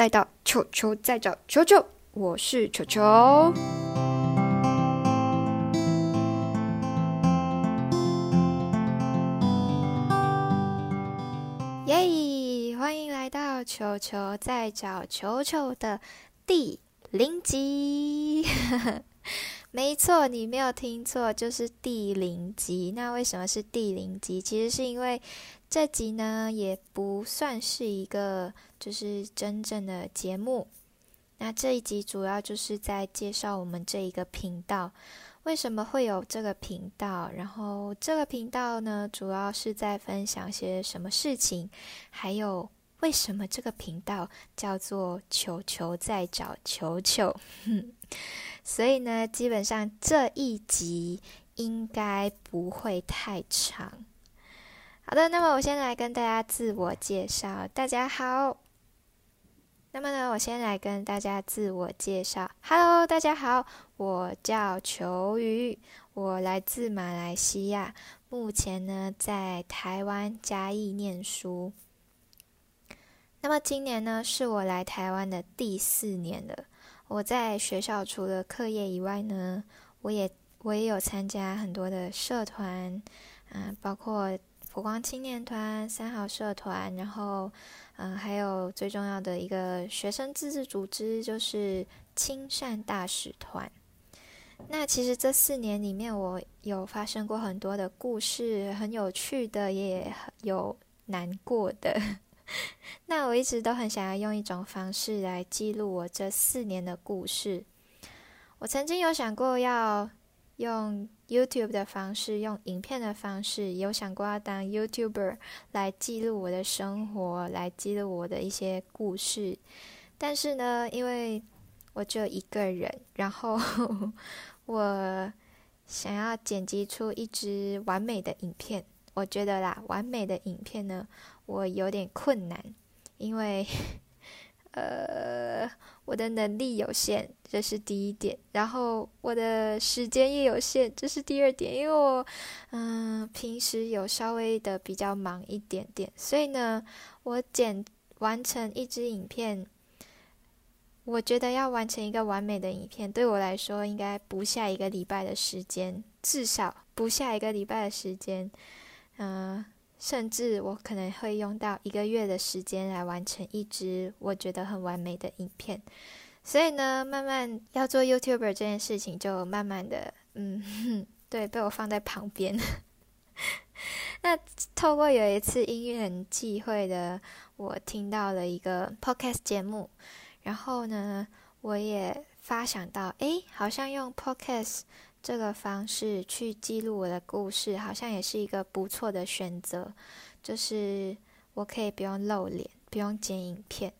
来到球球在找球球，我是球球。耶！欢迎来到球球在找球球的第零集。没错，你没有听错，就是第零集。那为什么是第零集？其实是因为这集呢，也不算是一个就是真正的节目。那这一集主要就是在介绍我们这一个频道，为什么会有这个频道，然后这个频道呢，主要是在分享些什么事情，还有为什么这个频道叫做“球球在找球球”。所以呢，基本上这一集应该不会太长。好的，那么我先来跟大家自我介绍。大家好。那么呢，我先来跟大家自我介绍。Hello，大家好，我叫球鱼，我来自马来西亚，目前呢在台湾嘉义念书。那么今年呢，是我来台湾的第四年了。我在学校除了课业以外呢，我也我也有参加很多的社团，嗯，包括佛光青年团、三好社团，然后嗯，还有最重要的一个学生自治组织，就是亲善大使团。那其实这四年里面，我有发生过很多的故事，很有趣的，也有难过的。那我一直都很想要用一种方式来记录我这四年的故事。我曾经有想过要用 YouTube 的方式，用影片的方式，有想过要当 YouTuber 来记录我的生活，来记录我的一些故事。但是呢，因为我只有一个人，然后 我想要剪辑出一支完美的影片，我觉得啦，完美的影片呢。我有点困难，因为，呃，我的能力有限，这是第一点。然后我的时间也有限，这是第二点。因为我，嗯，平时有稍微的比较忙一点点，所以呢，我剪完成一支影片，我觉得要完成一个完美的影片，对我来说应该不下一个礼拜的时间，至少不下一个礼拜的时间，嗯。甚至我可能会用到一个月的时间来完成一支我觉得很完美的影片，所以呢，慢慢要做 YouTuber 这件事情就慢慢的，嗯，对，被我放在旁边。那透过有一次因缘际会的，我听到了一个 Podcast 节目，然后呢，我也发想到，诶，好像用 Podcast。这个方式去记录我的故事，好像也是一个不错的选择。就是我可以不用露脸，不用剪影片，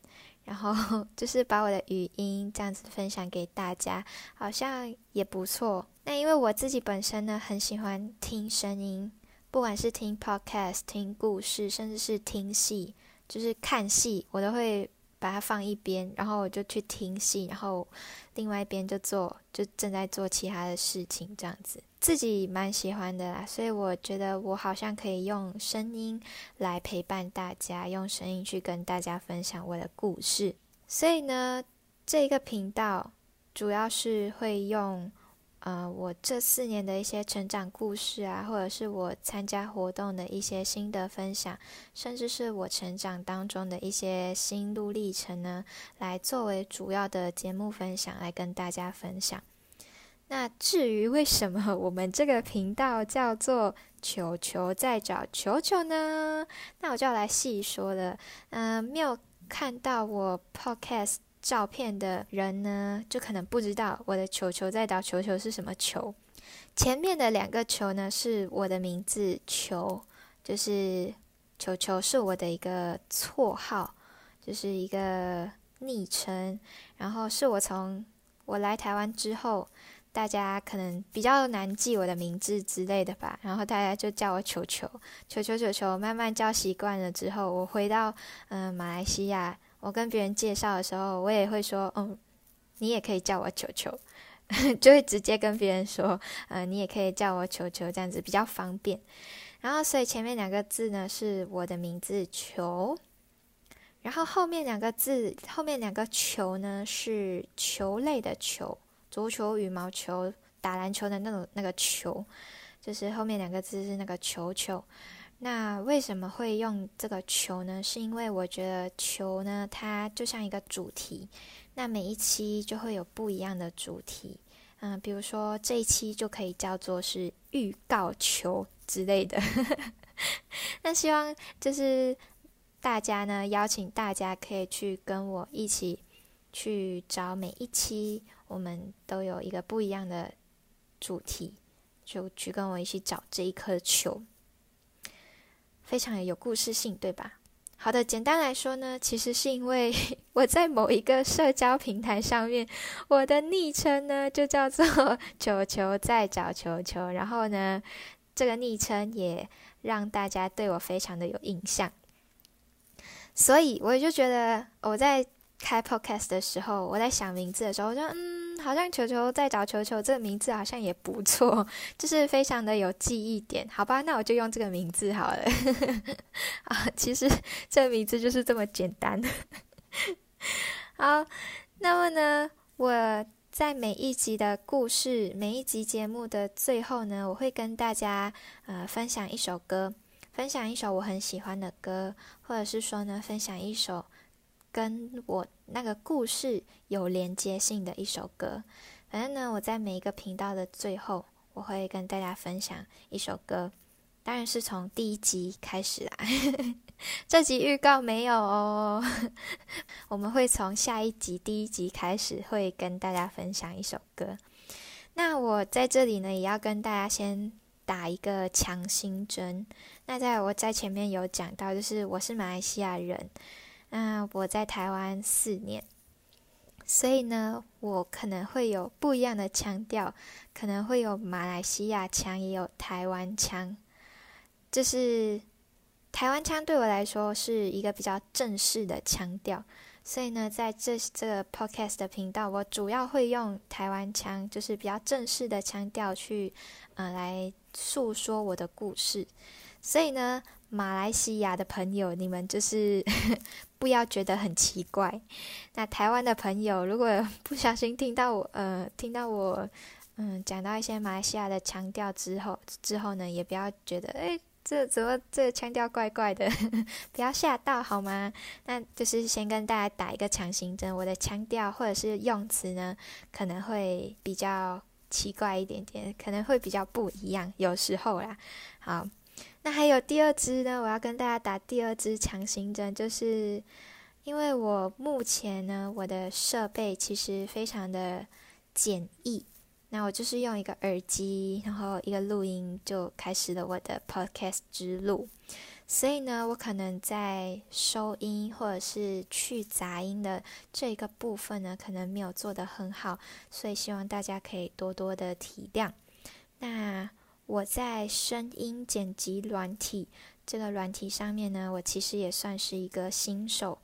然后 就是把我的语音这样子分享给大家，好像也不错。那因为我自己本身呢，很喜欢听声音，不管是听 podcast、听故事，甚至是听戏，就是看戏，我都会。把它放一边，然后我就去听戏，然后另外一边就做，就正在做其他的事情，这样子自己蛮喜欢的啦。所以我觉得我好像可以用声音来陪伴大家，用声音去跟大家分享我的故事。所以呢，这个频道主要是会用。呃，我这四年的一些成长故事啊，或者是我参加活动的一些心得分享，甚至是我成长当中的一些心路历程呢，来作为主要的节目分享，来跟大家分享。那至于为什么我们这个频道叫做“球球在找球球”呢？那我就要来细说了。嗯，没有看到我 Podcast。照片的人呢，就可能不知道我的球球在打球球是什么球。前面的两个球呢，是我的名字球，就是球球是我的一个绰号，就是一个昵称。然后是我从我来台湾之后，大家可能比较难记我的名字之类的吧，然后大家就叫我球球，球球球球。慢慢叫习惯了之后，我回到嗯马来西亚。我跟别人介绍的时候，我也会说，嗯，你也可以叫我球球，就会直接跟别人说，呃，你也可以叫我球球，这样子比较方便。然后，所以前面两个字呢是我的名字球，然后后面两个字，后面两个球呢是球类的球，足球、羽毛球、打篮球的那种那个球，就是后面两个字是那个球球。那为什么会用这个球呢？是因为我觉得球呢，它就像一个主题，那每一期就会有不一样的主题。嗯，比如说这一期就可以叫做是预告球之类的。那希望就是大家呢，邀请大家可以去跟我一起去找每一期，我们都有一个不一样的主题，就去跟我一起找这一颗球。非常有故事性，对吧？好的，简单来说呢，其实是因为 我在某一个社交平台上面，我的昵称呢就叫做“ 球球在找球球”，然后呢，这个昵称也让大家对我非常的有印象，所以我就觉得我在开 podcast 的时候，我在想名字的时候，我就嗯。好像球球在找球球，这个名字好像也不错，就是非常的有记忆点。好吧，那我就用这个名字好了。啊，其实这名字就是这么简单。好，那么呢，我在每一集的故事、每一集节目的最后呢，我会跟大家呃分享一首歌，分享一首我很喜欢的歌，或者是说呢，分享一首。跟我那个故事有连接性的一首歌，反正呢，我在每一个频道的最后，我会跟大家分享一首歌，当然是从第一集开始啦。这集预告没有哦，我们会从下一集第一集开始，会跟大家分享一首歌。那我在这里呢，也要跟大家先打一个强心针。那在我在前面有讲到，就是我是马来西亚人。那我在台湾四年，所以呢，我可能会有不一样的腔调，可能会有马来西亚腔，也有台湾腔。就是台湾腔对我来说是一个比较正式的腔调，所以呢，在这这个 podcast 的频道，我主要会用台湾腔，就是比较正式的腔调去，呃，来诉说我的故事。所以呢。马来西亚的朋友，你们就是 不要觉得很奇怪。那台湾的朋友，如果不小心听到我，呃，听到我，嗯，讲到一些马来西亚的腔调之后，之后呢，也不要觉得，哎，这怎么这腔调怪怪的？不要吓到好吗？那就是先跟大家打一个强心针，我的腔调或者是用词呢，可能会比较奇怪一点点，可能会比较不一样，有时候啦。好。那还有第二支呢？我要跟大家打第二支强心针，就是因为我目前呢，我的设备其实非常的简易。那我就是用一个耳机，然后一个录音，就开始了我的 podcast 之路。所以呢，我可能在收音或者是去杂音的这个部分呢，可能没有做得很好，所以希望大家可以多多的体谅。那。我在声音剪辑软体这个软体上面呢，我其实也算是一个新手。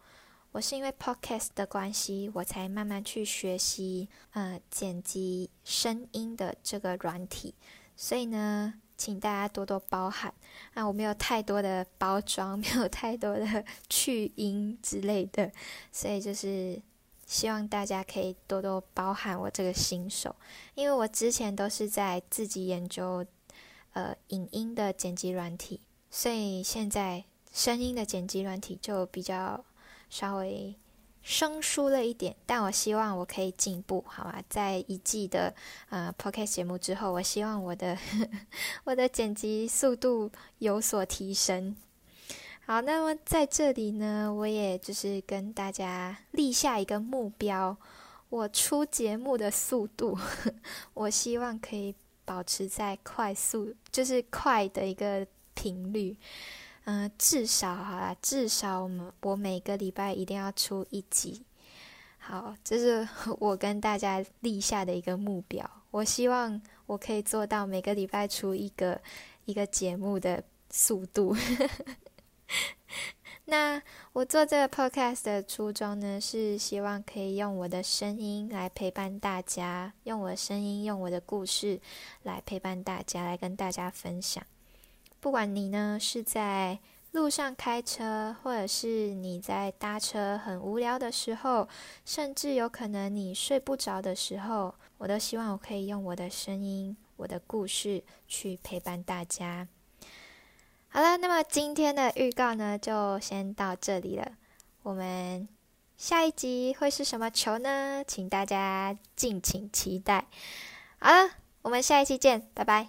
我是因为 Podcast 的关系，我才慢慢去学习呃剪辑声音的这个软体。所以呢，请大家多多包涵啊，我没有太多的包装，没有太多的 去音之类的，所以就是希望大家可以多多包涵我这个新手，因为我之前都是在自己研究。呃，影音的剪辑软体，所以现在声音的剪辑软体就比较稍微生疏了一点。但我希望我可以进步，好吧？在一季的呃 podcast 节目之后，我希望我的 我的剪辑速度有所提升。好，那么在这里呢，我也就是跟大家立下一个目标，我出节目的速度，我希望可以。保持在快速，就是快的一个频率，嗯，至少哈，至少我们我每个礼拜一定要出一集。好，这是我跟大家立下的一个目标。我希望我可以做到每个礼拜出一个一个节目的速度。那我做这个 podcast 的初衷呢，是希望可以用我的声音来陪伴大家，用我的声音，用我的故事来陪伴大家，来跟大家分享。不管你呢是在路上开车，或者是你在搭车很无聊的时候，甚至有可能你睡不着的时候，我都希望我可以用我的声音、我的故事去陪伴大家。好了，那么今天的预告呢，就先到这里了。我们下一集会是什么球呢？请大家敬请期待。好了，我们下一期见，拜拜。